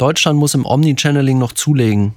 Deutschland muss im Omnichanneling noch zulegen.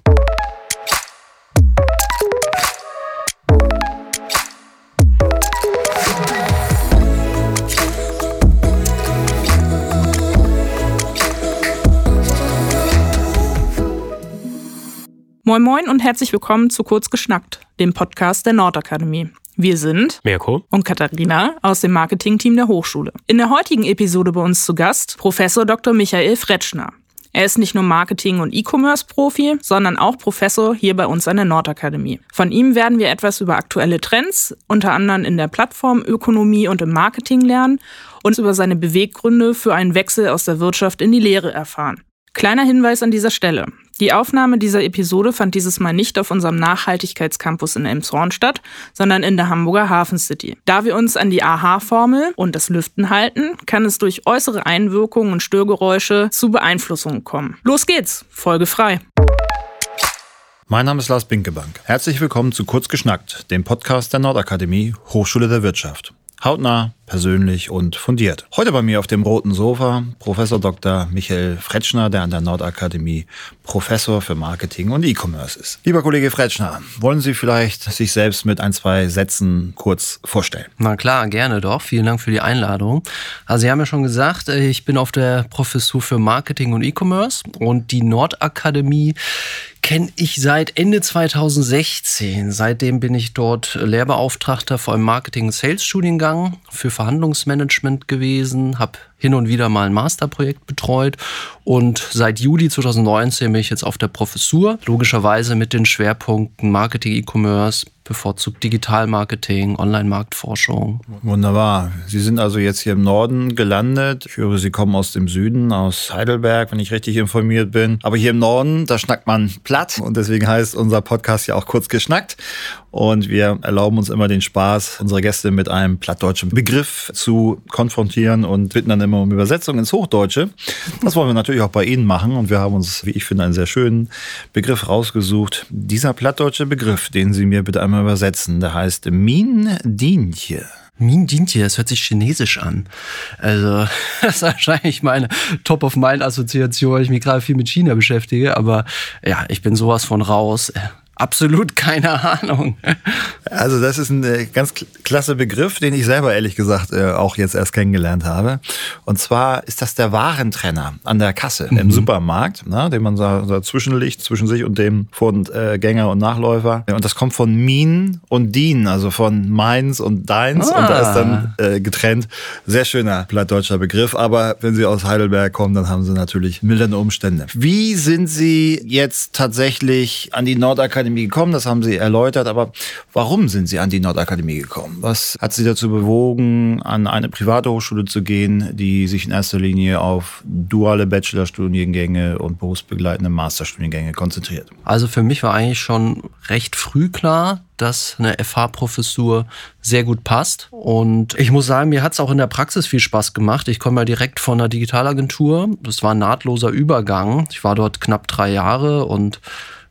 Moin Moin und herzlich willkommen zu Kurz geschnackt, dem Podcast der Nordakademie. Wir sind Mirko und Katharina aus dem Marketingteam der Hochschule. In der heutigen Episode bei uns zu Gast Professor Dr. Michael Fretschner. Er ist nicht nur Marketing- und E-Commerce-Profi, sondern auch Professor hier bei uns an der Nordakademie. Von ihm werden wir etwas über aktuelle Trends, unter anderem in der Plattformökonomie und im Marketing lernen und über seine Beweggründe für einen Wechsel aus der Wirtschaft in die Lehre erfahren. Kleiner Hinweis an dieser Stelle. Die Aufnahme dieser Episode fand dieses Mal nicht auf unserem Nachhaltigkeitscampus in Elmshorn statt, sondern in der Hamburger Hafen City. Da wir uns an die AHA-Formel und das Lüften halten, kann es durch äußere Einwirkungen und Störgeräusche zu Beeinflussungen kommen. Los geht's, Folge frei. Mein Name ist Lars Binkebank. Herzlich willkommen zu Kurz geschnackt, dem Podcast der Nordakademie Hochschule der Wirtschaft. Hautnah, persönlich und fundiert. Heute bei mir auf dem roten Sofa Professor Dr. Michael Fretschner, der an der Nordakademie Professor für Marketing und E-Commerce ist. Lieber Kollege Fretschner, wollen Sie vielleicht sich selbst mit ein, zwei Sätzen kurz vorstellen? Na klar, gerne doch. Vielen Dank für die Einladung. Also Sie haben ja schon gesagt, äh, ich bin auf der Professur für Marketing und E-Commerce und die Nordakademie kenne ich seit Ende 2016. Seitdem bin ich dort Lehrbeauftragter vor einem Marketing- und Sales-Studiengang für Verhandlungsmanagement gewesen, habe hin und wieder mal ein Masterprojekt betreut und seit Juli 2019 bin ich jetzt auf der Professur, logischerweise mit den Schwerpunkten Marketing, E-Commerce, bevorzugt Digitalmarketing, Online-Marktforschung. Wunderbar. Sie sind also jetzt hier im Norden gelandet. Ich höre, Sie kommen aus dem Süden, aus Heidelberg, wenn ich richtig informiert bin. Aber hier im Norden, da schnackt man platt und deswegen heißt unser Podcast ja auch kurz geschnackt. Und wir erlauben uns immer den Spaß, unsere Gäste mit einem plattdeutschen Begriff zu konfrontieren und bitten dann immer um Übersetzung ins Hochdeutsche. Das wollen wir natürlich auch bei Ihnen machen und wir haben uns, wie ich finde, einen sehr schönen Begriff rausgesucht. Dieser plattdeutsche Begriff, den Sie mir bitte einmal übersetzen, der heißt Min Dienche. Min Dintje, das hört sich chinesisch an. Also, das ist wahrscheinlich meine Top-of-Mind-Assoziation, weil ich mich gerade viel mit China beschäftige. Aber ja, ich bin sowas von raus. Absolut keine Ahnung. Also das ist ein äh, ganz klasse Begriff, den ich selber ehrlich gesagt äh, auch jetzt erst kennengelernt habe. Und zwar ist das der Warentrenner an der Kasse mhm. im Supermarkt, ne, den man so dazwischen liegt, zwischen sich und dem Vorgänger und Nachläufer. Und das kommt von Min und Dien, also von meins und deins. Ah. Und da ist dann äh, getrennt. Sehr schöner plattdeutscher Begriff. Aber wenn Sie aus Heidelberg kommen, dann haben Sie natürlich mildernde Umstände. Wie sind Sie jetzt tatsächlich an die Nordakademie Nordakademie gekommen, das haben Sie erläutert, aber warum sind Sie an die Nordakademie gekommen? Was hat Sie dazu bewogen, an eine private Hochschule zu gehen, die sich in erster Linie auf duale Bachelorstudiengänge und berufsbegleitende Masterstudiengänge konzentriert? Also für mich war eigentlich schon recht früh klar, dass eine FH-Professur sehr gut passt. Und ich muss sagen, mir hat es auch in der Praxis viel Spaß gemacht. Ich komme ja direkt von einer Digitalagentur. Das war ein nahtloser Übergang. Ich war dort knapp drei Jahre und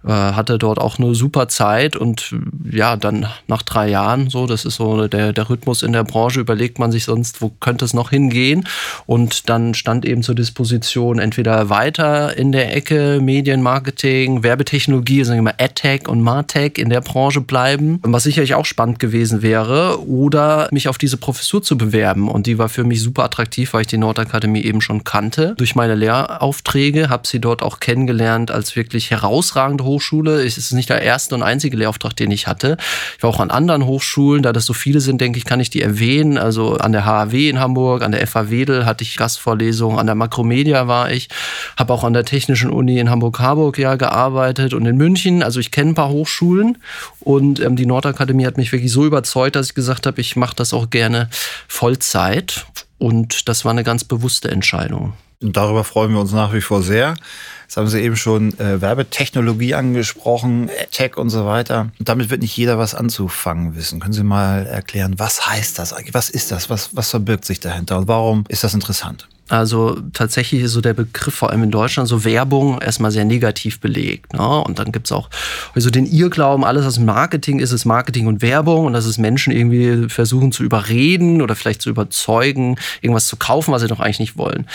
hatte dort auch eine super Zeit und ja, dann nach drei Jahren so, das ist so der, der Rhythmus in der Branche, überlegt man sich sonst, wo könnte es noch hingehen und dann stand eben zur Disposition entweder weiter in der Ecke Medienmarketing, Werbetechnologie, sagen wir mal AdTech und MarTech in der Branche bleiben, was sicherlich auch spannend gewesen wäre oder mich auf diese Professur zu bewerben und die war für mich super attraktiv, weil ich die Nordakademie eben schon kannte. Durch meine Lehraufträge habe sie dort auch kennengelernt als wirklich herausragende Hochschule. Es ist nicht der erste und einzige Lehrauftrag, den ich hatte. Ich war auch an anderen Hochschulen, da das so viele sind, denke ich, kann ich die erwähnen. Also an der HAW in Hamburg, an der FA Wedel hatte ich Gastvorlesungen, an der Makromedia war ich, habe auch an der Technischen Uni in Hamburg-Harburg ja gearbeitet und in München. Also ich kenne ein paar Hochschulen und ähm, die Nordakademie hat mich wirklich so überzeugt, dass ich gesagt habe, ich mache das auch gerne Vollzeit. Und das war eine ganz bewusste Entscheidung. Und darüber freuen wir uns nach wie vor sehr. Jetzt haben Sie eben schon äh, Werbetechnologie angesprochen, Tech und so weiter. Und damit wird nicht jeder was anzufangen wissen. Können Sie mal erklären, was heißt das eigentlich? Was ist das? Was, was verbirgt sich dahinter? Und warum ist das interessant? Also tatsächlich ist so der Begriff vor allem in Deutschland so Werbung erstmal sehr negativ belegt. Ne? Und dann gibt es auch also den Irrglauben, alles was Marketing ist, ist Marketing und Werbung und dass es Menschen irgendwie versuchen zu überreden oder vielleicht zu überzeugen, irgendwas zu kaufen, was sie doch eigentlich nicht wollen.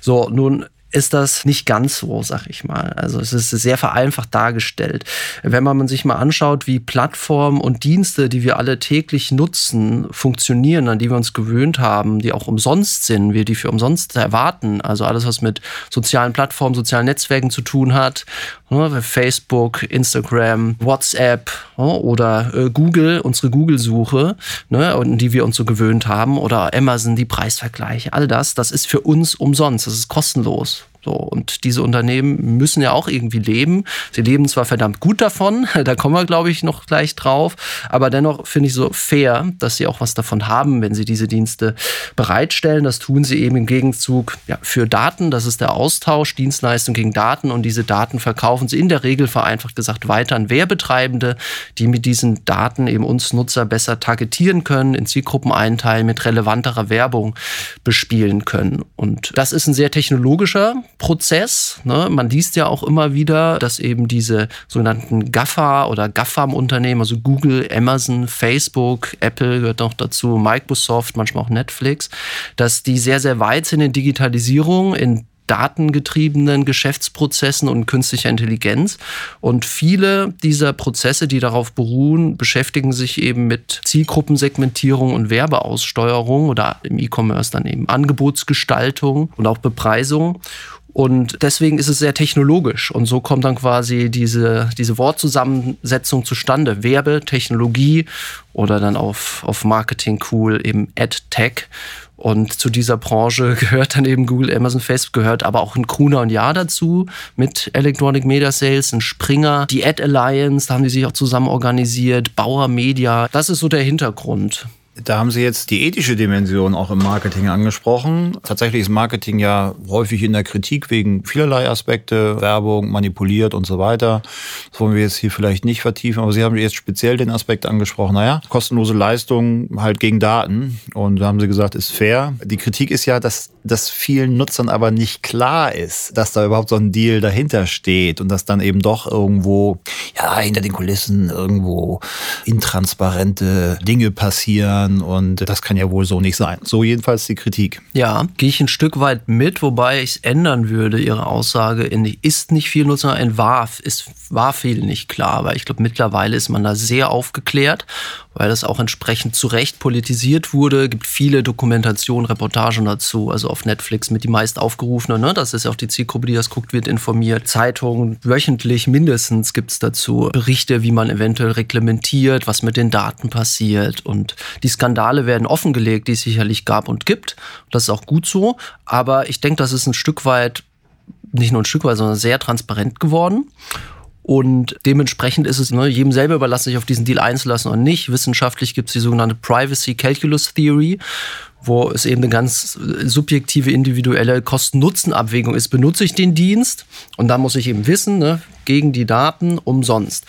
So, nun ist das nicht ganz so, sag ich mal. Also es ist sehr vereinfacht dargestellt. Wenn man sich mal anschaut, wie Plattformen und Dienste, die wir alle täglich nutzen, funktionieren, an die wir uns gewöhnt haben, die auch umsonst sind, wir die für umsonst erwarten, also alles, was mit sozialen Plattformen, sozialen Netzwerken zu tun hat, ne, Facebook, Instagram, WhatsApp ne, oder äh, Google, unsere Google-Suche, ne, an die wir uns so gewöhnt haben, oder Amazon, die Preisvergleiche, all das, das ist für uns umsonst, das ist kostenlos. So, und diese Unternehmen müssen ja auch irgendwie leben. Sie leben zwar verdammt gut davon, da kommen wir, glaube ich, noch gleich drauf, aber dennoch finde ich so fair, dass sie auch was davon haben, wenn sie diese Dienste bereitstellen. Das tun sie eben im Gegenzug ja, für Daten. Das ist der Austausch, Dienstleistung gegen Daten und diese Daten verkaufen sie in der Regel vereinfacht gesagt weiter an Werbetreibende, die mit diesen Daten eben uns Nutzer besser targetieren können, in Zielgruppen einteilen, mit relevanterer Werbung bespielen können. Und das ist ein sehr technologischer Prozess. Ne? Man liest ja auch immer wieder, dass eben diese sogenannten GAFA oder GAFAM-Unternehmen, also Google, Amazon, Facebook, Apple gehört noch dazu, Microsoft, manchmal auch Netflix, dass die sehr, sehr weit sind in Digitalisierung, in datengetriebenen Geschäftsprozessen und künstlicher Intelligenz. Und viele dieser Prozesse, die darauf beruhen, beschäftigen sich eben mit Zielgruppensegmentierung und Werbeaussteuerung oder im E-Commerce dann eben Angebotsgestaltung und auch Bepreisung. Und deswegen ist es sehr technologisch. Und so kommt dann quasi diese, diese Wortzusammensetzung zustande. Werbe, Technologie oder dann auf, auf Marketing cool eben AdTech. Und zu dieser Branche gehört dann eben Google, Amazon, Facebook, gehört aber auch ein Gruner und Ja dazu mit Electronic Media Sales, ein Springer, die Ad Alliance, da haben die sich auch zusammen organisiert, Bauer Media. Das ist so der Hintergrund. Da haben Sie jetzt die ethische Dimension auch im Marketing angesprochen. Tatsächlich ist Marketing ja häufig in der Kritik wegen vielerlei Aspekte, Werbung, manipuliert und so weiter. Das wollen wir jetzt hier vielleicht nicht vertiefen, aber Sie haben jetzt speziell den Aspekt angesprochen, naja, kostenlose Leistung halt gegen Daten. Und da haben Sie gesagt, ist fair. Die Kritik ist ja, dass das vielen Nutzern aber nicht klar ist, dass da überhaupt so ein Deal dahinter steht und dass dann eben doch irgendwo, ja, hinter den Kulissen irgendwo intransparente Dinge passieren und das kann ja wohl so nicht sein. So jedenfalls die Kritik. Ja, gehe ich ein Stück weit mit, wobei ich es ändern würde, Ihre Aussage in ist nicht viel Nutzer, ein war, ist, war viel nicht klar, aber ich glaube mittlerweile ist man da sehr aufgeklärt weil das auch entsprechend zu Recht politisiert wurde. Gibt viele Dokumentationen, Reportagen dazu, also auf Netflix mit die meist aufgerufenen. Ne? Das ist ja auch die Zielgruppe, die das guckt, wird informiert. Zeitungen, wöchentlich mindestens gibt es dazu Berichte, wie man eventuell reglementiert, was mit den Daten passiert. Und die Skandale werden offengelegt, die es sicherlich gab und gibt. Das ist auch gut so. Aber ich denke, das ist ein Stück weit, nicht nur ein Stück weit, sondern sehr transparent geworden. Und dementsprechend ist es ne, jedem selber überlassen, sich auf diesen Deal einzulassen oder nicht. Wissenschaftlich gibt es die sogenannte Privacy Calculus Theory, wo es eben eine ganz subjektive, individuelle Kosten-Nutzen-Abwägung ist. Benutze ich den Dienst? Und da muss ich eben wissen, ne, gegen die Daten umsonst.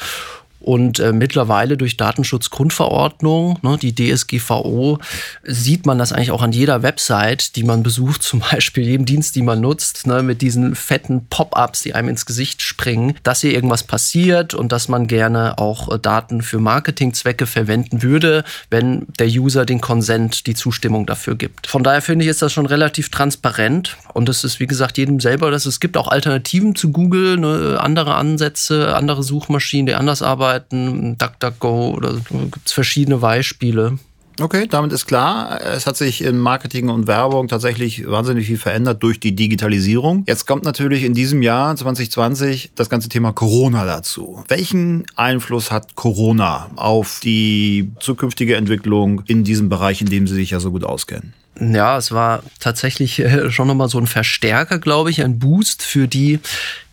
Und äh, mittlerweile durch Datenschutzgrundverordnung, ne, die DSGVO, sieht man das eigentlich auch an jeder Website, die man besucht, zum Beispiel jedem Dienst, die man nutzt, ne, mit diesen fetten Pop-ups, die einem ins Gesicht springen, dass hier irgendwas passiert und dass man gerne auch äh, Daten für Marketingzwecke verwenden würde, wenn der User den Consent, die Zustimmung dafür gibt. Von daher finde ich, ist das schon relativ transparent und es ist, wie gesagt, jedem selber, dass es gibt auch Alternativen zu Google, ne, andere Ansätze, andere Suchmaschinen, die anders arbeiten Webseiten, DuckDuckGo oder gibt es verschiedene Beispiele. Okay, damit ist klar, es hat sich in Marketing und Werbung tatsächlich wahnsinnig viel verändert durch die Digitalisierung. Jetzt kommt natürlich in diesem Jahr 2020 das ganze Thema Corona dazu. Welchen Einfluss hat Corona auf die zukünftige Entwicklung in diesem Bereich, in dem Sie sich ja so gut auskennen? Ja, es war tatsächlich äh, schon nochmal so ein Verstärker, glaube ich, ein Boost für die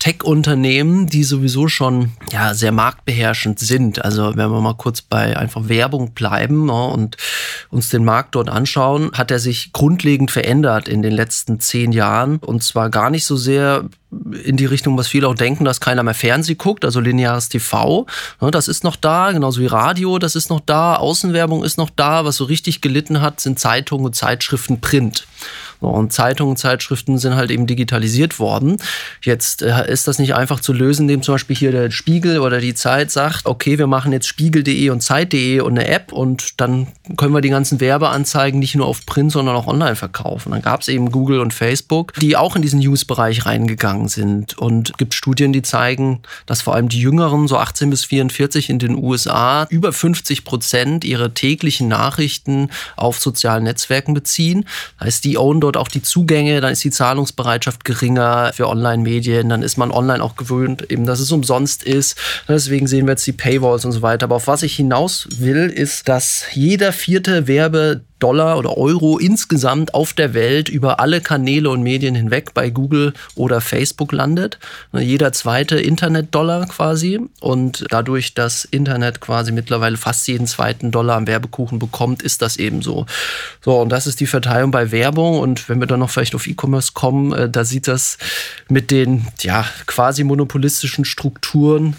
Tech-Unternehmen, die sowieso schon ja, sehr marktbeherrschend sind. Also wenn wir mal kurz bei einfach Werbung bleiben ne, und uns den Markt dort anschauen, hat er sich grundlegend verändert in den letzten zehn Jahren. Und zwar gar nicht so sehr in die Richtung, was viele auch denken, dass keiner mehr Fernsehen guckt, also lineares TV. Ne, das ist noch da, genauso wie Radio, das ist noch da, Außenwerbung ist noch da. Was so richtig gelitten hat, sind Zeitungen und Zeitschriften Print. Und Zeitungen und Zeitschriften sind halt eben digitalisiert worden. Jetzt äh, ist das nicht einfach zu lösen, indem zum Beispiel hier der Spiegel oder die Zeit sagt, okay, wir machen jetzt spiegel.de und zeit.de und eine App und dann können wir die ganzen Werbeanzeigen nicht nur auf Print, sondern auch online verkaufen. Dann gab es eben Google und Facebook, die auch in diesen News-Bereich reingegangen sind. Und es gibt Studien, die zeigen, dass vor allem die Jüngeren, so 18 bis 44 in den USA, über 50 Prozent ihrer täglichen Nachrichten auf sozialen Netzwerken beziehen. Das heißt, die own dort auch die Zugänge, dann ist die Zahlungsbereitschaft geringer für Online-Medien, dann ist man online auch gewöhnt, eben, dass es umsonst ist. Deswegen sehen wir jetzt die Paywalls und so weiter. Aber auf was ich hinaus will, ist, dass jeder vierte Werbe Dollar oder Euro insgesamt auf der Welt über alle Kanäle und Medien hinweg bei Google oder Facebook landet. Jeder zweite Internet-Dollar quasi. Und dadurch, dass Internet quasi mittlerweile fast jeden zweiten Dollar am Werbekuchen bekommt, ist das eben so. So, und das ist die Verteilung bei Werbung. Und wenn wir dann noch vielleicht auf E-Commerce kommen, äh, da sieht das mit den ja, quasi monopolistischen Strukturen,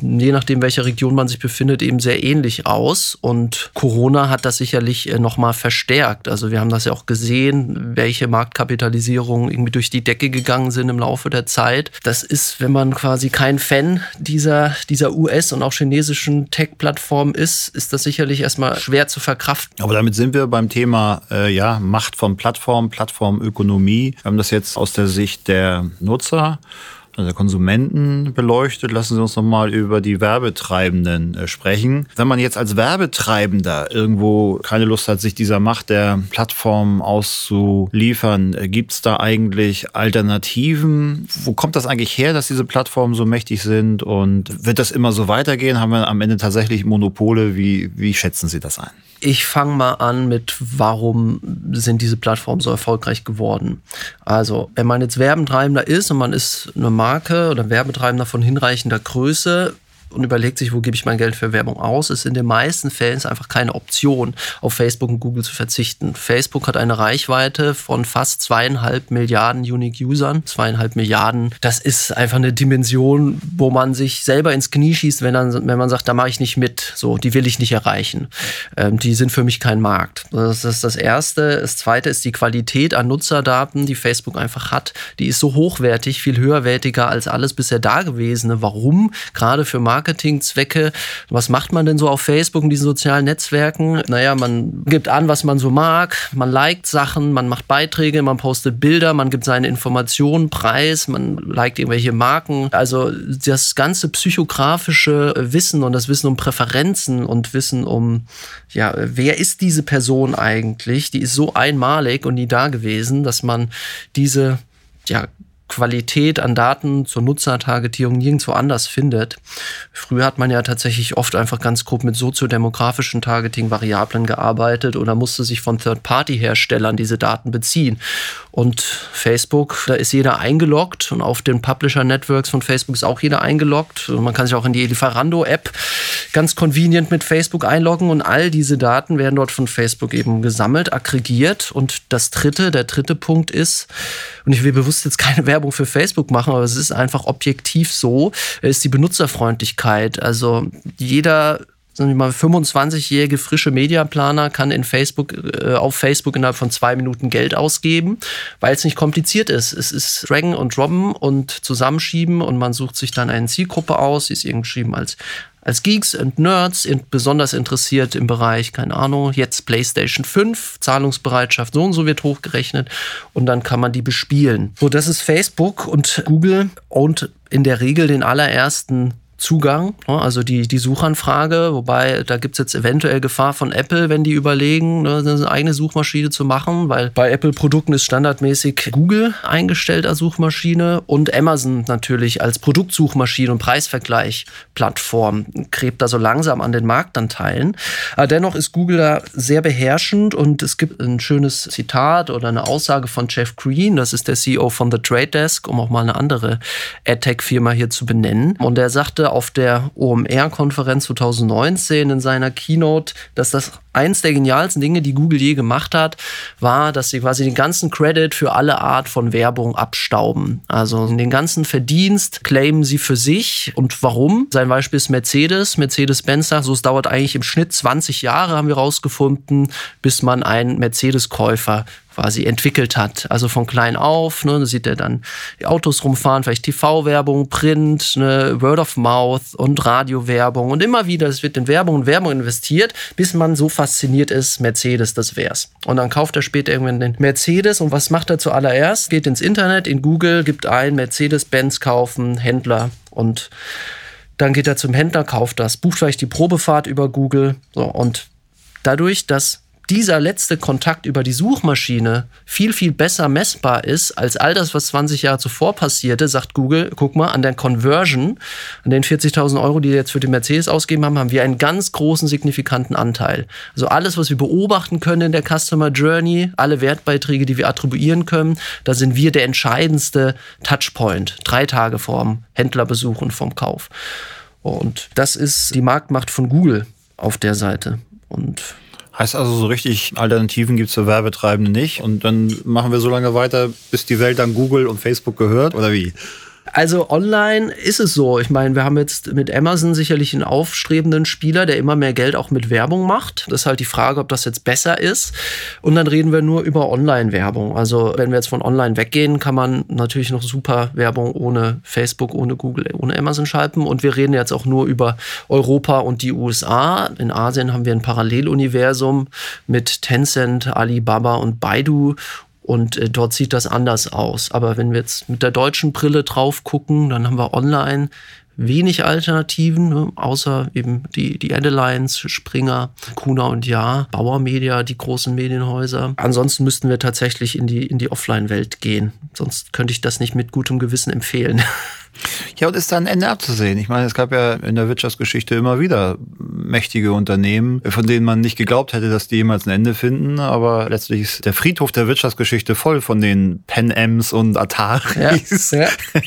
je nachdem, welcher Region man sich befindet, eben sehr ähnlich aus. Und Corona hat das sicherlich äh, nochmal verstärkt. Also wir haben das ja auch gesehen, welche Marktkapitalisierungen irgendwie durch die Decke gegangen sind im Laufe der Zeit. Das ist, wenn man quasi kein Fan dieser, dieser US- und auch chinesischen Tech-Plattform ist, ist das sicherlich erstmal schwer zu verkraften. Aber damit sind wir beim Thema äh, ja, Macht von Plattformen, Plattformökonomie. Wir haben das jetzt aus der Sicht der Nutzer also Konsumenten beleuchtet. Lassen Sie uns noch mal über die Werbetreibenden äh, sprechen. Wenn man jetzt als Werbetreibender irgendwo keine Lust hat, sich dieser Macht der Plattform auszuliefern, äh, gibt es da eigentlich Alternativen? Wo kommt das eigentlich her, dass diese Plattformen so mächtig sind? Und wird das immer so weitergehen? Haben wir am Ende tatsächlich Monopole? Wie, wie schätzen Sie das ein? Ich fange mal an mit, warum sind diese Plattformen so erfolgreich geworden? Also, wenn man jetzt Werbentreibender ist und man ist eine Marke oder Werbetreibender von hinreichender Größe, und überlegt sich, wo gebe ich mein Geld für Werbung aus, ist in den meisten Fällen einfach keine Option, auf Facebook und Google zu verzichten. Facebook hat eine Reichweite von fast zweieinhalb Milliarden Unique-Usern, zweieinhalb Milliarden. Das ist einfach eine Dimension, wo man sich selber ins Knie schießt, wenn, dann, wenn man sagt, da mache ich nicht mit, so, die will ich nicht erreichen. Ähm, die sind für mich kein Markt. Das ist das Erste. Das Zweite ist die Qualität an Nutzerdaten, die Facebook einfach hat. Die ist so hochwertig, viel höherwertiger als alles bisher Dagewesene. Warum? Gerade für Marken Marketingzwecke. Was macht man denn so auf Facebook und diesen sozialen Netzwerken? Naja, man gibt an, was man so mag, man liked Sachen, man macht Beiträge, man postet Bilder, man gibt seine Informationen preis, man liked irgendwelche Marken. Also das ganze psychografische Wissen und das Wissen um Präferenzen und Wissen um, ja, wer ist diese Person eigentlich? Die ist so einmalig und nie da gewesen, dass man diese ja, Qualität an Daten zur Nutzertargetierung nirgendwo anders findet. Früher hat man ja tatsächlich oft einfach ganz grob mit soziodemografischen Targeting-Variablen gearbeitet oder musste sich von Third-Party-Herstellern diese Daten beziehen. Und Facebook, da ist jeder eingeloggt und auf den Publisher-Networks von Facebook ist auch jeder eingeloggt. Man kann sich auch in die Lieferando-App ganz convenient mit Facebook einloggen und all diese Daten werden dort von Facebook eben gesammelt, aggregiert. Und das dritte, der dritte Punkt ist, und ich will bewusst jetzt keine Werbung für Facebook machen, aber es ist einfach objektiv so, ist die Benutzerfreundlichkeit. Also jeder sagen wir mal, 25-jährige frische Mediaplaner kann in Facebook, äh, auf Facebook innerhalb von zwei Minuten Geld ausgeben, weil es nicht kompliziert ist. Es ist Draggen und Droppen und Zusammenschieben und man sucht sich dann eine Zielgruppe aus, die ist irgendwie als als Geeks und Nerds besonders interessiert im Bereich, keine Ahnung, jetzt PlayStation 5, Zahlungsbereitschaft so und so wird hochgerechnet und dann kann man die bespielen. So, das ist Facebook und Google und in der Regel den allerersten Zugang, ne, also die, die Suchanfrage, wobei da gibt es jetzt eventuell Gefahr von Apple, wenn die überlegen, ne, eine eigene Suchmaschine zu machen, weil bei Apple-Produkten ist standardmäßig Google eingestellt als Suchmaschine und Amazon natürlich als Produktsuchmaschine und Preisvergleich-Plattform gräbt da so langsam an den Marktanteilen. Aber dennoch ist Google da sehr beherrschend und es gibt ein schönes Zitat oder eine Aussage von Jeff Green, das ist der CEO von The Trade Desk, um auch mal eine andere AdTech-Firma hier zu benennen. Und er sagte, auf der OMR-Konferenz 2019 in seiner Keynote, dass das eins der genialsten Dinge, die Google je gemacht hat, war, dass sie quasi den ganzen Credit für alle Art von Werbung abstauben. Also den ganzen Verdienst claimen sie für sich. Und warum? Sein Beispiel ist Mercedes. Mercedes-Benz sagt, so es dauert eigentlich im Schnitt 20 Jahre, haben wir rausgefunden, bis man einen Mercedes-Käufer quasi entwickelt hat. Also von klein auf, ne, da sieht er dann die Autos rumfahren, vielleicht TV-Werbung, Print, ne, Word of Mouth und Radiowerbung und immer wieder, es wird in Werbung und Werbung investiert, bis man so fasziniert ist, Mercedes, das wär's. Und dann kauft er später irgendwann den Mercedes und was macht er zuallererst? Geht ins Internet, in Google, gibt ein Mercedes-Benz kaufen, Händler und dann geht er zum Händler, kauft das, bucht vielleicht die Probefahrt über Google so, und dadurch, dass dieser letzte Kontakt über die Suchmaschine viel, viel besser messbar ist als all das, was 20 Jahre zuvor passierte, sagt Google, guck mal, an der Conversion, an den 40.000 Euro, die wir jetzt für den Mercedes ausgeben haben, haben wir einen ganz großen, signifikanten Anteil. Also alles, was wir beobachten können in der Customer Journey, alle Wertbeiträge, die wir attribuieren können, da sind wir der entscheidendste Touchpoint. Drei Tage vorm Händlerbesuch und vom Kauf. Und das ist die Marktmacht von Google auf der Seite. Und Heißt also, so richtig Alternativen gibt es für Werbetreibende nicht. Und dann machen wir so lange weiter, bis die Welt dann Google und Facebook gehört, oder wie? Also online ist es so. Ich meine, wir haben jetzt mit Amazon sicherlich einen aufstrebenden Spieler, der immer mehr Geld auch mit Werbung macht. Das ist halt die Frage, ob das jetzt besser ist. Und dann reden wir nur über Online-Werbung. Also wenn wir jetzt von online weggehen, kann man natürlich noch super Werbung ohne Facebook, ohne Google, ohne Amazon schalten. Und wir reden jetzt auch nur über Europa und die USA. In Asien haben wir ein Paralleluniversum mit Tencent, Alibaba und Baidu. Und äh, dort sieht das anders aus. Aber wenn wir jetzt mit der deutschen Brille drauf gucken, dann haben wir online wenig Alternativen, ne? außer eben die, die Adelines, Springer, Kuna und Ja, Bauer Media, die großen Medienhäuser. Ansonsten müssten wir tatsächlich in die, in die Offline-Welt gehen. Sonst könnte ich das nicht mit gutem Gewissen empfehlen. Ja, und ist da ein Ende abzusehen? Ich meine, es gab ja in der Wirtschaftsgeschichte immer wieder mächtige Unternehmen, von denen man nicht geglaubt hätte, dass die jemals ein Ende finden. Aber letztlich ist der Friedhof der Wirtschaftsgeschichte voll von den Pen Ms und Ataris, ja, ja.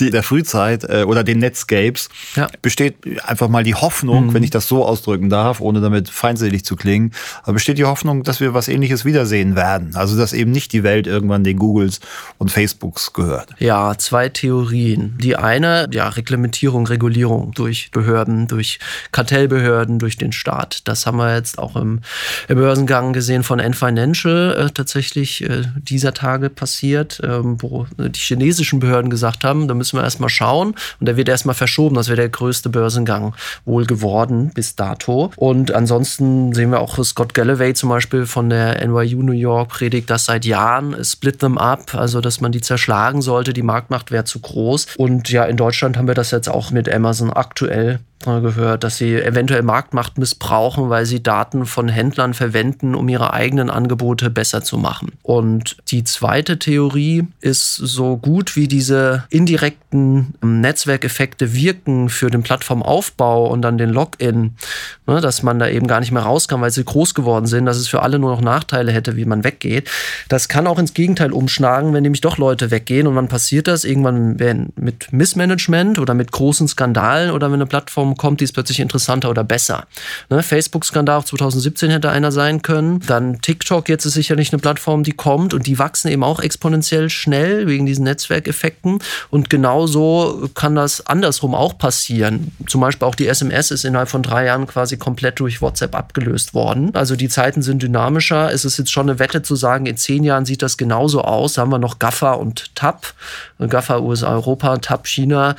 die der Frühzeit äh, oder den Netscapes. Ja. Besteht einfach mal die Hoffnung, mhm. wenn ich das so ausdrücken darf, ohne damit feindselig zu klingen, aber besteht die Hoffnung, dass wir was Ähnliches wiedersehen werden. Also, dass eben nicht die Welt irgendwann den Googles und Facebooks gehört. Ja, zwei Theorien. Die eine, ja, Reglementierung, Regulierung durch Behörden, durch Kartellbehörden, durch den Staat. Das haben wir jetzt auch im, im Börsengang gesehen von N Financial äh, tatsächlich äh, dieser Tage passiert, ähm, wo die chinesischen Behörden gesagt haben, da müssen wir erstmal schauen. Und der wird erstmal verschoben. Das wäre der größte Börsengang wohl geworden bis dato. Und ansonsten sehen wir auch Scott Galloway zum Beispiel von der NYU New York predigt das seit Jahren, split them up, also dass man die zerschlagen sollte, die Marktmacht wäre zu groß. Und ja, in Deutschland haben wir das jetzt auch mit Amazon aktuell gehört, dass sie eventuell Marktmacht missbrauchen, weil sie Daten von Händlern verwenden, um ihre eigenen Angebote besser zu machen. Und die zweite Theorie ist so gut wie diese indirekten Netzwerkeffekte wirken für den Plattformaufbau und dann den Login, ne, dass man da eben gar nicht mehr raus kann, weil sie groß geworden sind, dass es für alle nur noch Nachteile hätte, wie man weggeht. Das kann auch ins Gegenteil umschlagen, wenn nämlich doch Leute weggehen und wann passiert das? Irgendwann mit Missmanagement oder mit großen Skandalen oder wenn eine Plattform Plattform kommt, die ist plötzlich interessanter oder besser. Ne? Facebook-Skandal 2017 hätte einer sein können. Dann TikTok jetzt ist sicherlich eine Plattform, die kommt und die wachsen eben auch exponentiell schnell wegen diesen Netzwerkeffekten. Und genauso kann das andersrum auch passieren. Zum Beispiel auch die SMS ist innerhalb von drei Jahren quasi komplett durch WhatsApp abgelöst worden. Also die Zeiten sind dynamischer. Es ist jetzt schon eine Wette zu sagen, in zehn Jahren sieht das genauso aus. Da haben wir noch GAFA und TAP. GAFA USA Europa, TAP China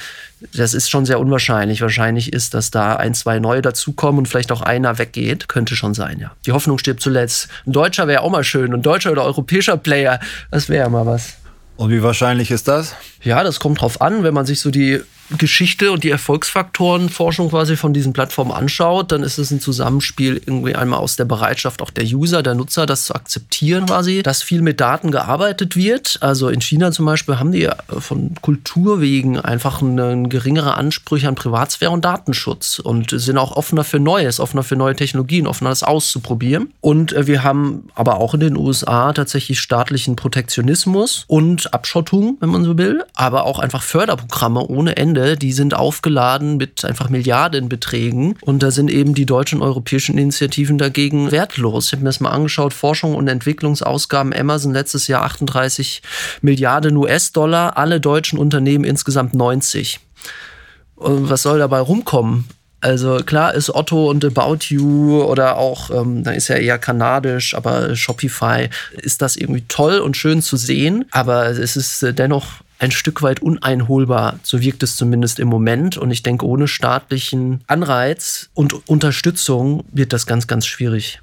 das ist schon sehr unwahrscheinlich. Wahrscheinlich ist, dass da ein, zwei neue dazukommen und vielleicht auch einer weggeht. Könnte schon sein, ja. Die Hoffnung stirbt zuletzt. Ein Deutscher wäre auch mal schön. Ein deutscher oder europäischer Player, das wäre ja mal was. Und wie wahrscheinlich ist das? Ja, das kommt drauf an, wenn man sich so die Geschichte und die Erfolgsfaktorenforschung quasi von diesen Plattformen anschaut, dann ist es ein Zusammenspiel irgendwie einmal aus der Bereitschaft auch der User, der Nutzer, das zu akzeptieren quasi, dass viel mit Daten gearbeitet wird. Also in China zum Beispiel haben die von Kulturwegen einfach eine geringere Ansprüche an Privatsphäre und Datenschutz und sind auch offener für Neues, offener für neue Technologien, offener das auszuprobieren. Und äh, wir haben aber auch in den USA tatsächlich staatlichen Protektionismus und Abschottung, wenn man so will, aber auch einfach Förderprogramme ohne Ende Kanäle, die sind aufgeladen mit einfach Milliardenbeträgen. Und da sind eben die deutschen und europäischen Initiativen dagegen wertlos. Ich habe mir das mal angeschaut, Forschung und Entwicklungsausgaben Amazon letztes Jahr 38 Milliarden US-Dollar, alle deutschen Unternehmen insgesamt 90. Und was soll dabei rumkommen? Also klar ist Otto und About You oder auch, ähm, da ist ja eher kanadisch, aber Shopify ist das irgendwie toll und schön zu sehen. Aber es ist äh, dennoch ein Stück weit uneinholbar. So wirkt es zumindest im Moment. Und ich denke, ohne staatlichen Anreiz und Unterstützung wird das ganz, ganz schwierig.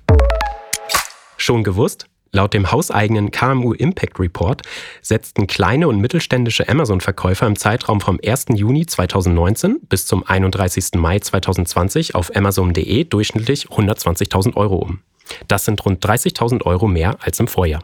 Schon gewusst? Laut dem hauseigenen KMU Impact Report setzten kleine und mittelständische Amazon-Verkäufer im Zeitraum vom 1. Juni 2019 bis zum 31. Mai 2020 auf Amazon.de durchschnittlich 120.000 Euro um. Das sind rund 30.000 Euro mehr als im Vorjahr.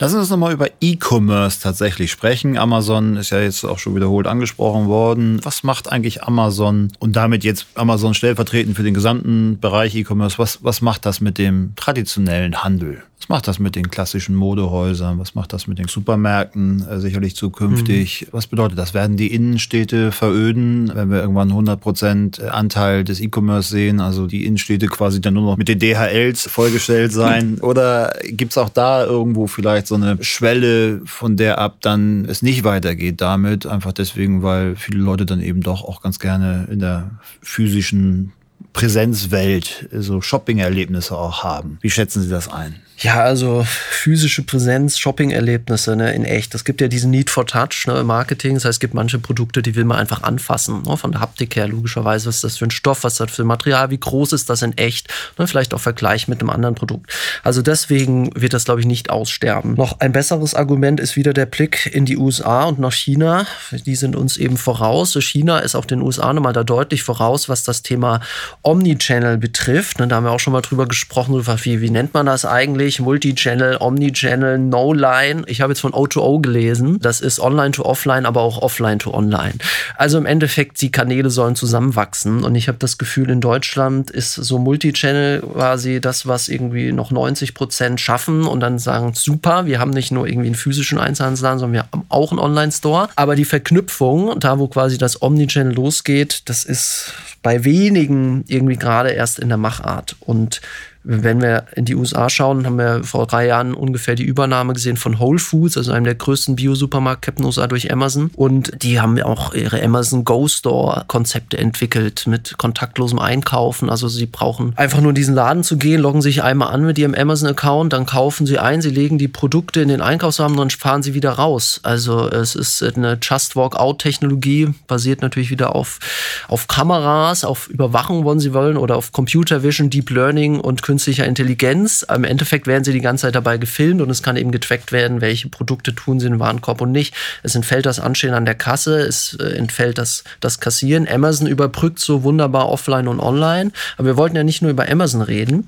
Lass uns nochmal über E-Commerce tatsächlich sprechen. Amazon ist ja jetzt auch schon wiederholt angesprochen worden. Was macht eigentlich Amazon und damit jetzt Amazon stellvertretend für den gesamten Bereich E-Commerce? Was, was macht das mit dem traditionellen Handel? Was macht das mit den klassischen Modehäusern? Was macht das mit den Supermärkten äh, sicherlich zukünftig? Mhm. Was bedeutet das? Werden die Innenstädte veröden, wenn wir irgendwann 100 Prozent Anteil des E-Commerce sehen? Also die Innenstädte quasi dann nur noch mit den DHLs vollgestellt sein? Oder gibt es auch da irgendwo vielleicht so eine Schwelle, von der ab dann es nicht weitergeht damit? Einfach deswegen, weil viele Leute dann eben doch auch ganz gerne in der physischen Präsenzwelt so Shopping-Erlebnisse auch haben. Wie schätzen Sie das ein? Ja, also physische Präsenz, Shopping-Erlebnisse ne, in echt. Es gibt ja diesen Need for Touch ne, im Marketing. Das heißt, es gibt manche Produkte, die will man einfach anfassen. Ne, von der Haptik her logischerweise. Was ist das für ein Stoff? Was ist das für ein Material? Wie groß ist das in echt? Ne, vielleicht auch Vergleich mit einem anderen Produkt. Also deswegen wird das, glaube ich, nicht aussterben. Noch ein besseres Argument ist wieder der Blick in die USA und nach China. Die sind uns eben voraus. China ist auch den USA nochmal da deutlich voraus, was das Thema Omnichannel betrifft. Ne, da haben wir auch schon mal drüber gesprochen. Wie, wie nennt man das eigentlich? Eigentlich Multichannel, Omnichannel, No-Line. Ich habe jetzt von O2O gelesen. Das ist Online to Offline, aber auch Offline to Online. Also im Endeffekt, die Kanäle sollen zusammenwachsen. Und ich habe das Gefühl, in Deutschland ist so Multichannel quasi das, was irgendwie noch 90 Prozent schaffen und dann sagen, super, wir haben nicht nur irgendwie einen physischen Einzelhandelsladen, sondern wir haben auch einen Online-Store. Aber die Verknüpfung, da wo quasi das Omnichannel losgeht, das ist bei wenigen irgendwie gerade erst in der Machart. Und wenn wir in die USA schauen, haben wir vor drei Jahren ungefähr die Übernahme gesehen von Whole Foods, also einem der größten Bio-Supermarktketten USA durch Amazon. Und die haben auch ihre Amazon Go Store Konzepte entwickelt mit kontaktlosem Einkaufen. Also sie brauchen einfach nur in diesen Laden zu gehen, loggen sich einmal an mit ihrem Amazon Account, dann kaufen sie ein, sie legen die Produkte in den Einkaufswagen und fahren sie wieder raus. Also es ist eine Just Walk Out Technologie, basiert natürlich wieder auf, auf Kameras, auf Überwachung, wollen sie wollen, oder auf Computer Vision, Deep Learning und Künstliche künstlicher Intelligenz. Im Endeffekt werden sie die ganze Zeit dabei gefilmt und es kann eben getrackt werden, welche Produkte tun sie in den Warenkorb und nicht. Es entfällt das Anstehen an der Kasse, es äh, entfällt das, das Kassieren. Amazon überbrückt so wunderbar offline und online. Aber wir wollten ja nicht nur über Amazon reden.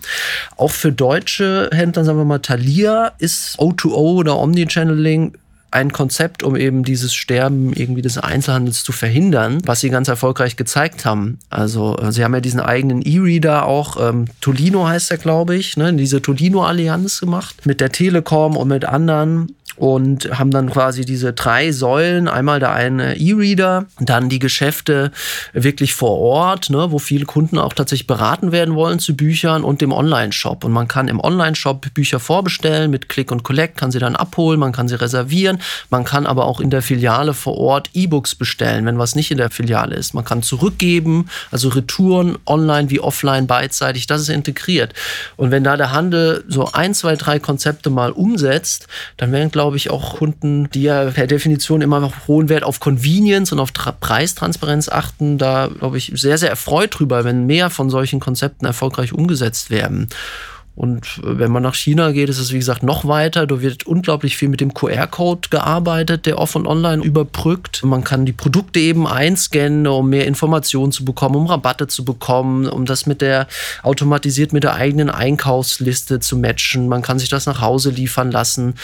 Auch für deutsche Händler, sagen wir mal, Thalia ist O2O oder Omnichanneling ein Konzept, um eben dieses Sterben irgendwie des Einzelhandels zu verhindern, was sie ganz erfolgreich gezeigt haben. Also äh, sie haben ja diesen eigenen E-Reader auch, ähm, Tolino heißt er, glaube ich, ne, diese Tolino-Allianz gemacht mit der Telekom und mit anderen und haben dann quasi diese drei Säulen, einmal der eine E-Reader, dann die Geschäfte wirklich vor Ort, ne, wo viele Kunden auch tatsächlich beraten werden wollen zu Büchern und dem Online-Shop. Und man kann im Online-Shop Bücher vorbestellen mit Click und Collect, kann sie dann abholen, man kann sie reservieren, man kann aber auch in der Filiale vor Ort E-Books bestellen, wenn was nicht in der Filiale ist. Man kann zurückgeben, also Retouren online wie offline beidseitig, das ist integriert. Und wenn da der Handel so ein, zwei, drei Konzepte mal umsetzt, dann werden, glaube ich, auch Kunden, die ja per Definition immer noch hohen Wert auf Convenience und auf Tra Preistransparenz achten, da, glaube ich, sehr, sehr erfreut drüber, wenn mehr von solchen Konzepten erfolgreich umgesetzt werden. Und wenn man nach China geht, ist es wie gesagt noch weiter. Da wird unglaublich viel mit dem QR-Code gearbeitet, der off und online überbrückt. Man kann die Produkte eben einscannen, um mehr Informationen zu bekommen, um Rabatte zu bekommen, um das mit der automatisiert mit der eigenen Einkaufsliste zu matchen. Man kann sich das nach Hause liefern lassen.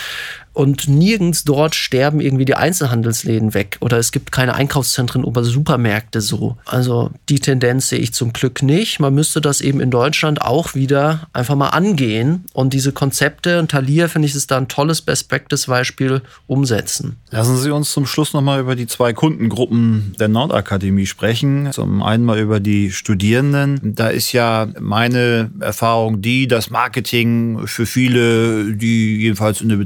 Und nirgends dort sterben irgendwie die Einzelhandelsläden weg oder es gibt keine Einkaufszentren oder Supermärkte so. Also die Tendenz sehe ich zum Glück nicht. Man müsste das eben in Deutschland auch wieder einfach mal angehen und diese Konzepte, und Thalia finde ich, ist da ein tolles Best-Practice-Beispiel, umsetzen. Lassen Sie uns zum Schluss nochmal über die zwei Kundengruppen der Nordakademie sprechen. Zum einen mal über die Studierenden. Da ist ja meine Erfahrung die, dass Marketing für viele, die jedenfalls in eine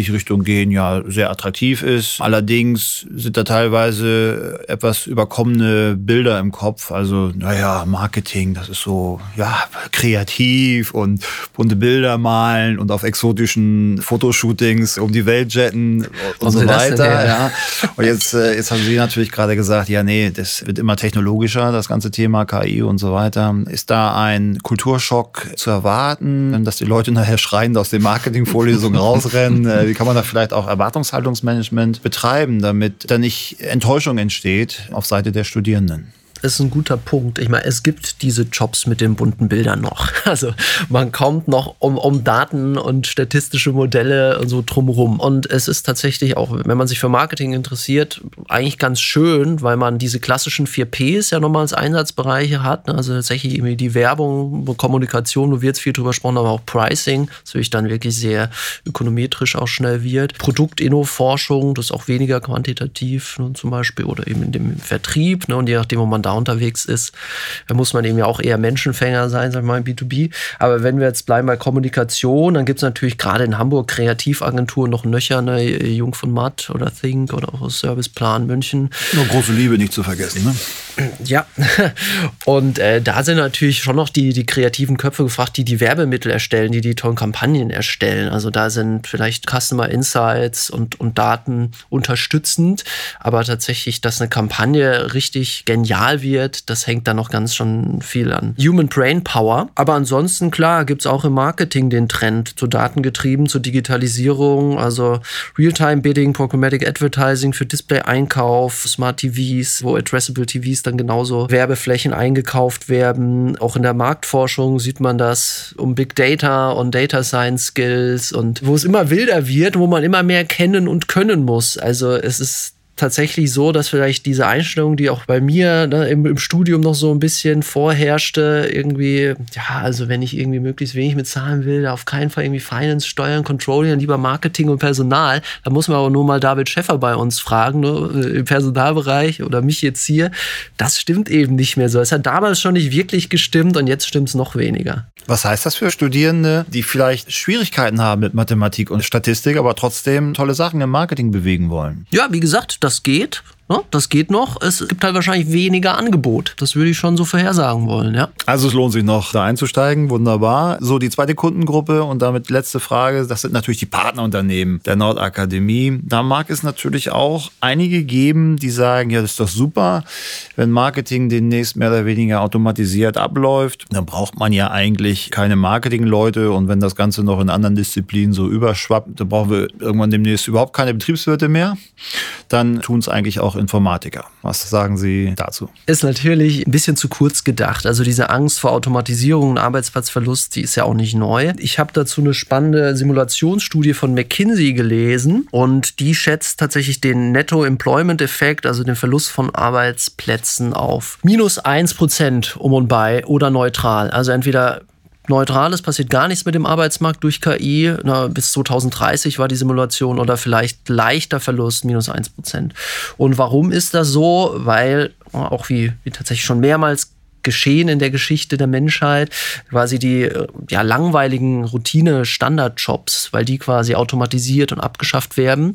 betriebswirtschaftliche Richtung gehen, ja sehr attraktiv ist. Allerdings sind da teilweise etwas überkommene Bilder im Kopf. Also, naja, Marketing, das ist so, ja, kreativ und bunte Bilder malen und auf exotischen Fotoshootings um die Welt jetten und, und so weiter. Ja. Und jetzt, äh, jetzt haben Sie natürlich gerade gesagt, ja, nee, das wird immer technologischer, das ganze Thema KI und so weiter. Ist da ein Kulturschock zu erwarten, dass die Leute nachher schreiend aus den Marketingvorlesungen rausrennen? Wie kann man da vielleicht auch Erwartungshaltungsmanagement betreiben, damit da nicht Enttäuschung entsteht auf Seite der Studierenden? Ist ein guter Punkt. Ich meine, es gibt diese Jobs mit den bunten Bildern noch. Also man kommt noch um, um Daten und statistische Modelle und so drumherum. Und es ist tatsächlich auch, wenn man sich für Marketing interessiert, eigentlich ganz schön, weil man diese klassischen 4 Ps ja nochmal als Einsatzbereiche hat. Ne? Also tatsächlich irgendwie die Werbung, Kommunikation, wo wir jetzt viel drüber gesprochen aber auch Pricing, das wirklich dann wirklich sehr ökonometrisch auch schnell wird. Produktinno-Forschung, das ist auch weniger quantitativ ne, zum Beispiel oder eben in dem Vertrieb. Ne? Und je nachdem, wo man da da unterwegs ist, da muss man eben ja auch eher Menschenfänger sein, sagen wir mal, im B2B. Aber wenn wir jetzt bleiben bei Kommunikation, dann gibt es natürlich gerade in Hamburg Kreativagenturen noch nöcher, ne? Jung von Matt oder Think oder auch Serviceplan München. Nur große Liebe nicht zu vergessen, ne? Ja, und äh, da sind natürlich schon noch die, die kreativen Köpfe gefragt, die die Werbemittel erstellen, die die tollen Kampagnen erstellen. Also da sind vielleicht Customer Insights und, und Daten unterstützend, aber tatsächlich, dass eine Kampagne richtig genial wird, das hängt da noch ganz schon viel an Human Brain Power. Aber ansonsten, klar, gibt es auch im Marketing den Trend zu Datengetrieben, zur Digitalisierung, also Real-Time-Bidding, Programmatic Advertising für Display-Einkauf, Smart TVs, wo Addressable TVs dann genauso Werbeflächen eingekauft werden. Auch in der Marktforschung sieht man das um Big Data und Data Science Skills und wo es immer wilder wird, wo man immer mehr kennen und können muss. Also es ist tatsächlich so, dass vielleicht diese Einstellung, die auch bei mir ne, im, im, Studium noch so ein bisschen vorherrschte, irgendwie, ja, also wenn ich irgendwie möglichst wenig mit Zahlen will, auf keinen Fall irgendwie Finance, Steuern, Controlling, lieber Marketing und Personal. Da muss man aber nur mal David Schäffer bei uns fragen, ne, im Personalbereich oder mich jetzt hier. Das stimmt eben nicht mehr so. Es hat damals schon nicht wirklich gestimmt und jetzt stimmt es noch weniger. Was heißt das für Studierende, die vielleicht Schwierigkeiten haben mit Mathematik und Statistik, aber trotzdem tolle Sachen im Marketing bewegen wollen? Ja, wie gesagt, das das geht. Ne? Das geht noch. Es gibt halt wahrscheinlich weniger Angebot. Das würde ich schon so vorhersagen wollen, ja. Also es lohnt sich noch, da einzusteigen. Wunderbar. So, die zweite Kundengruppe und damit letzte Frage. Das sind natürlich die Partnerunternehmen der Nordakademie. Da mag es natürlich auch einige geben, die sagen, ja, das ist doch super, wenn Marketing demnächst mehr oder weniger automatisiert abläuft. Dann braucht man ja eigentlich keine Marketingleute und wenn das Ganze noch in anderen Disziplinen so überschwappt, dann brauchen wir irgendwann demnächst überhaupt keine Betriebswirte mehr. Dann tun es eigentlich auch Informatiker. Was sagen Sie dazu? Ist natürlich ein bisschen zu kurz gedacht. Also diese Angst vor Automatisierung und Arbeitsplatzverlust, die ist ja auch nicht neu. Ich habe dazu eine spannende Simulationsstudie von McKinsey gelesen und die schätzt tatsächlich den Netto-Employment-Effekt, also den Verlust von Arbeitsplätzen auf minus 1 Prozent um und bei oder neutral. Also entweder neutral ist, passiert gar nichts mit dem Arbeitsmarkt durch KI. Na, bis 2030 war die Simulation oder vielleicht leichter Verlust, minus 1%. Und warum ist das so? Weil, auch wie, wie tatsächlich schon mehrmals geschehen in der Geschichte der Menschheit, quasi die äh, ja, langweiligen Routine-Standardjobs, weil die quasi automatisiert und abgeschafft werden.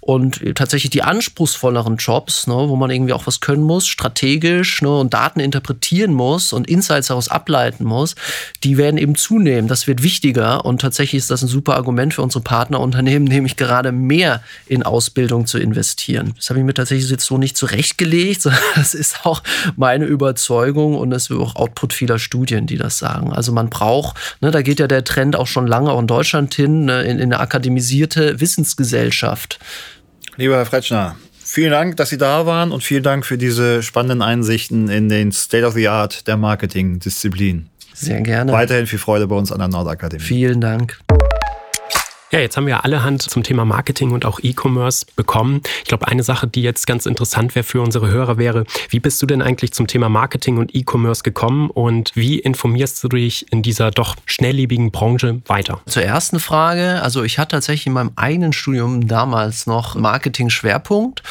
Und tatsächlich die anspruchsvolleren Jobs, ne, wo man irgendwie auch was können muss, strategisch ne, und Daten interpretieren muss und Insights daraus ableiten muss, die werden eben zunehmen. Das wird wichtiger und tatsächlich ist das ein super Argument für unsere Partnerunternehmen, nämlich gerade mehr in Ausbildung zu investieren. Das habe ich mir tatsächlich jetzt so nicht zurechtgelegt, sondern das ist auch meine Überzeugung und es ist auch Output vieler Studien, die das sagen. Also man braucht, ne, da geht ja der Trend auch schon lange auch in Deutschland hin, ne, in, in eine akademisierte Wissensgesellschaft. Lieber Herr Fretschner, Vielen Dank, dass Sie da waren und vielen Dank für diese spannenden Einsichten in den State of the Art der Marketing-Disziplin. Sehr gerne. Weiterhin viel Freude bei uns an der Nordakademie. Vielen Dank. Ja, jetzt haben wir alle Hand zum Thema Marketing und auch E-Commerce bekommen. Ich glaube, eine Sache, die jetzt ganz interessant wäre für unsere Hörer wäre, wie bist du denn eigentlich zum Thema Marketing und E-Commerce gekommen und wie informierst du dich in dieser doch schnelllebigen Branche weiter? Zur ersten Frage, also ich hatte tatsächlich in meinem eigenen Studium damals noch Marketing-Schwerpunkt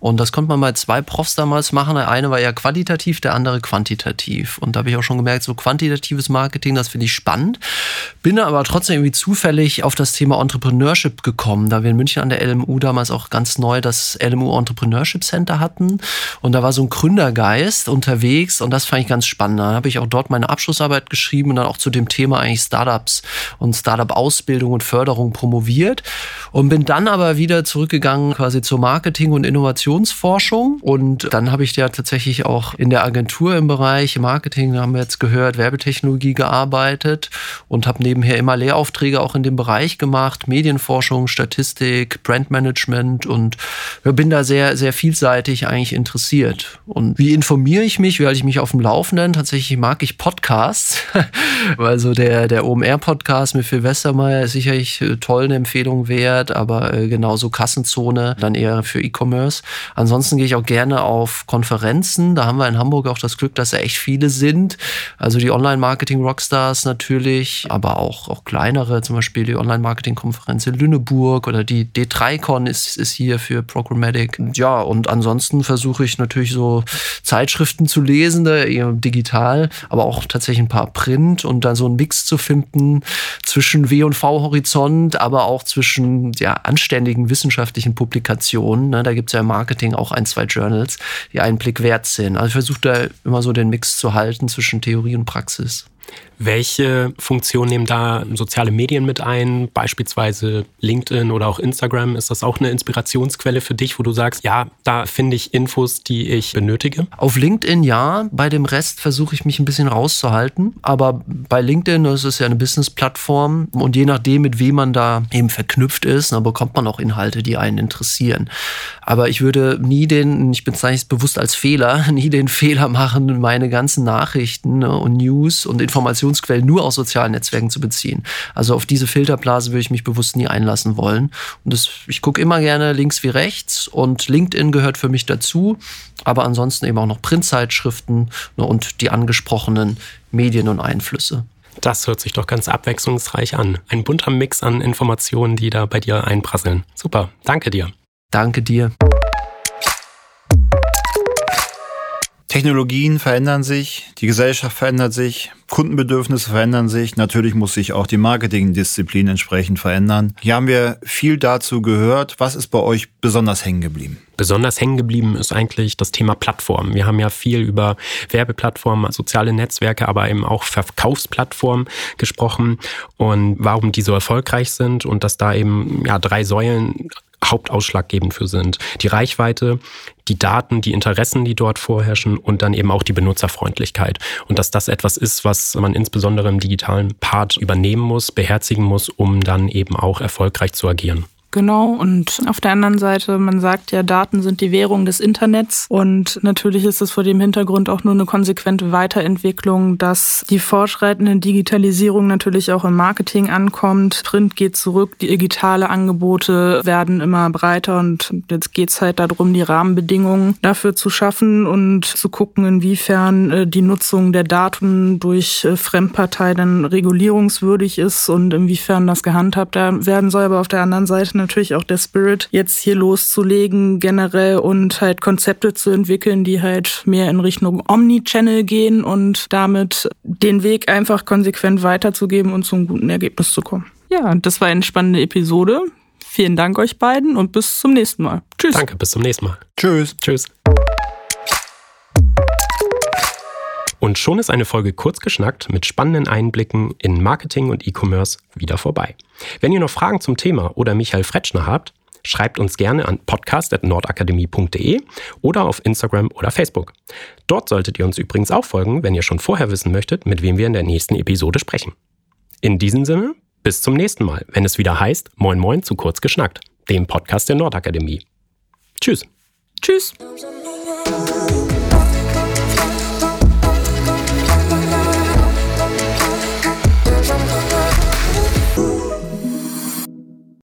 und das konnte man bei zwei Profs damals machen. Der eine war ja qualitativ, der andere quantitativ. Und da habe ich auch schon gemerkt, so quantitatives Marketing, das finde ich spannend. Bin aber trotzdem irgendwie zufällig auf das Thema Entrepreneurship gekommen, da wir in München an der LMU damals auch ganz neu das LMU Entrepreneurship Center hatten. Und da war so ein Gründergeist unterwegs und das fand ich ganz spannend. Da habe ich auch dort meine Abschlussarbeit geschrieben und dann auch zu dem Thema eigentlich Startups und Startup-Ausbildung und Förderung promoviert. Und bin dann aber wieder zurückgegangen quasi zur Marketing und Innovation Kommunikationsforschung. Und dann habe ich ja tatsächlich auch in der Agentur im Bereich Marketing, haben wir jetzt gehört, Werbetechnologie gearbeitet und habe nebenher immer Lehraufträge auch in dem Bereich gemacht, Medienforschung, Statistik, Brandmanagement und bin da sehr, sehr vielseitig eigentlich interessiert. Und wie informiere ich mich? Wie halte ich mich auf dem Laufenden? Tatsächlich mag ich Podcasts, weil so der, der OMR-Podcast mit Phil Westermeier ist sicherlich äh, toll eine Empfehlung wert, aber äh, genauso Kassenzone dann eher für E-Commerce. Ansonsten gehe ich auch gerne auf Konferenzen. Da haben wir in Hamburg auch das Glück, dass da echt viele sind. Also die Online-Marketing-Rockstars natürlich, aber auch, auch kleinere, zum Beispiel die Online-Marketing-Konferenz in Lüneburg oder die D3Con ist, ist hier für Programmatic. Ja, und ansonsten versuche ich natürlich so Zeitschriften zu lesen, digital, aber auch tatsächlich ein paar Print und dann so einen Mix zu finden zwischen W und V-Horizont, aber auch zwischen ja, anständigen wissenschaftlichen Publikationen. Ne, da gibt es ja Marketing Marketing auch ein, zwei Journals, die einen Blick wert sind. Also ich versuche da immer so den Mix zu halten zwischen Theorie und Praxis. Welche Funktionen nehmen da soziale Medien mit ein? Beispielsweise LinkedIn oder auch Instagram. Ist das auch eine Inspirationsquelle für dich, wo du sagst, ja, da finde ich Infos, die ich benötige? Auf LinkedIn ja. Bei dem Rest versuche ich mich ein bisschen rauszuhalten. Aber bei LinkedIn, das ist ja eine Business-Plattform und je nachdem, mit wem man da eben verknüpft ist, dann bekommt man auch Inhalte, die einen interessieren. Aber ich würde nie den, ich bezeichne es bewusst als Fehler, nie den Fehler machen, meine ganzen Nachrichten ne, und News und Informationen Informationsquellen nur aus sozialen Netzwerken zu beziehen. Also auf diese Filterblase würde ich mich bewusst nie einlassen wollen. Und das, ich gucke immer gerne links wie rechts und LinkedIn gehört für mich dazu, aber ansonsten eben auch noch Printzeitschriften ne, und die angesprochenen Medien und Einflüsse. Das hört sich doch ganz abwechslungsreich an. Ein bunter Mix an Informationen, die da bei dir einprasseln. Super, danke dir. Danke dir. Technologien verändern sich, die Gesellschaft verändert sich, Kundenbedürfnisse verändern sich, natürlich muss sich auch die Marketingdisziplin entsprechend verändern. Hier haben wir viel dazu gehört. Was ist bei euch besonders hängen geblieben? Besonders hängen geblieben ist eigentlich das Thema Plattformen. Wir haben ja viel über Werbeplattformen, soziale Netzwerke, aber eben auch Verkaufsplattformen gesprochen und warum die so erfolgreich sind und dass da eben ja drei Säulen hauptausschlaggebend für sind. Die Reichweite, die Daten, die Interessen, die dort vorherrschen und dann eben auch die Benutzerfreundlichkeit. Und dass das etwas ist, was man insbesondere im digitalen Part übernehmen muss, beherzigen muss, um dann eben auch erfolgreich zu agieren. Genau, und auf der anderen Seite, man sagt ja, Daten sind die Währung des Internets und natürlich ist es vor dem Hintergrund auch nur eine konsequente Weiterentwicklung, dass die fortschreitende Digitalisierung natürlich auch im Marketing ankommt. Print geht zurück, digitale Angebote werden immer breiter und jetzt geht's halt darum, die Rahmenbedingungen dafür zu schaffen und zu gucken, inwiefern äh, die Nutzung der Daten durch äh, Fremdparteien regulierungswürdig ist und inwiefern das gehandhabt werden soll. Aber auf der anderen Seite natürlich auch der Spirit, jetzt hier loszulegen generell und halt Konzepte zu entwickeln, die halt mehr in Richtung Omni-Channel gehen und damit den Weg einfach konsequent weiterzugeben und zum guten Ergebnis zu kommen. Ja, das war eine spannende Episode. Vielen Dank euch beiden und bis zum nächsten Mal. Tschüss. Danke, bis zum nächsten Mal. Tschüss. Tschüss. Und schon ist eine Folge kurz geschnackt mit spannenden Einblicken in Marketing und E-Commerce wieder vorbei. Wenn ihr noch Fragen zum Thema oder Michael Fretschner habt, schreibt uns gerne an podcast.nordakademie.de oder auf Instagram oder Facebook. Dort solltet ihr uns übrigens auch folgen, wenn ihr schon vorher wissen möchtet, mit wem wir in der nächsten Episode sprechen. In diesem Sinne, bis zum nächsten Mal, wenn es wieder heißt Moin Moin zu kurz geschnackt, dem Podcast der Nordakademie. Tschüss. Tschüss.